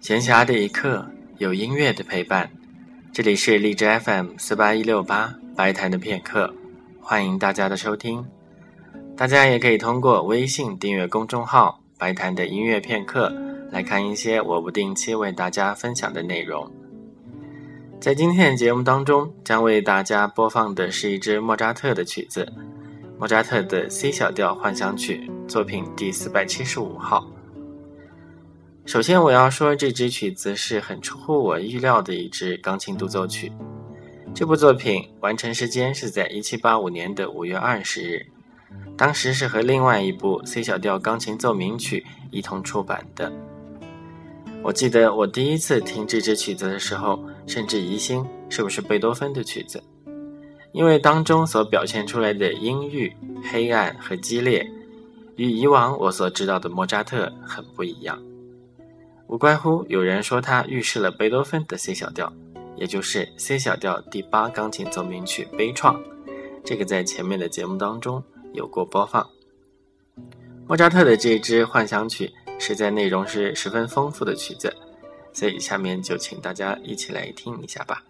闲暇的一刻，有音乐的陪伴。这里是荔枝 FM 四八一六八白谈的片刻，欢迎大家的收听。大家也可以通过微信订阅公众号“白谈的音乐片刻”来看一些我不定期为大家分享的内容。在今天的节目当中，将为大家播放的是一支莫扎特的曲子——莫扎特的 C 小调幻想曲，作品第四百七十五号。首先，我要说这支曲子是很出乎我意料的一支钢琴独奏曲。这部作品完成时间是在一七八五年的五月二十日，当时是和另外一部 C 小调钢琴奏鸣曲一同出版的。我记得我第一次听这支曲子的时候，甚至疑心是不是贝多芬的曲子，因为当中所表现出来的阴郁、黑暗和激烈，与以往我所知道的莫扎特很不一样。无怪乎有人说它预示了贝多芬的 C 小调，也就是 C 小调第八钢琴奏鸣曲悲怆。这个在前面的节目当中有过播放。莫扎特的这支幻想曲实在内容是十分丰富的曲子，所以下面就请大家一起来听一下吧。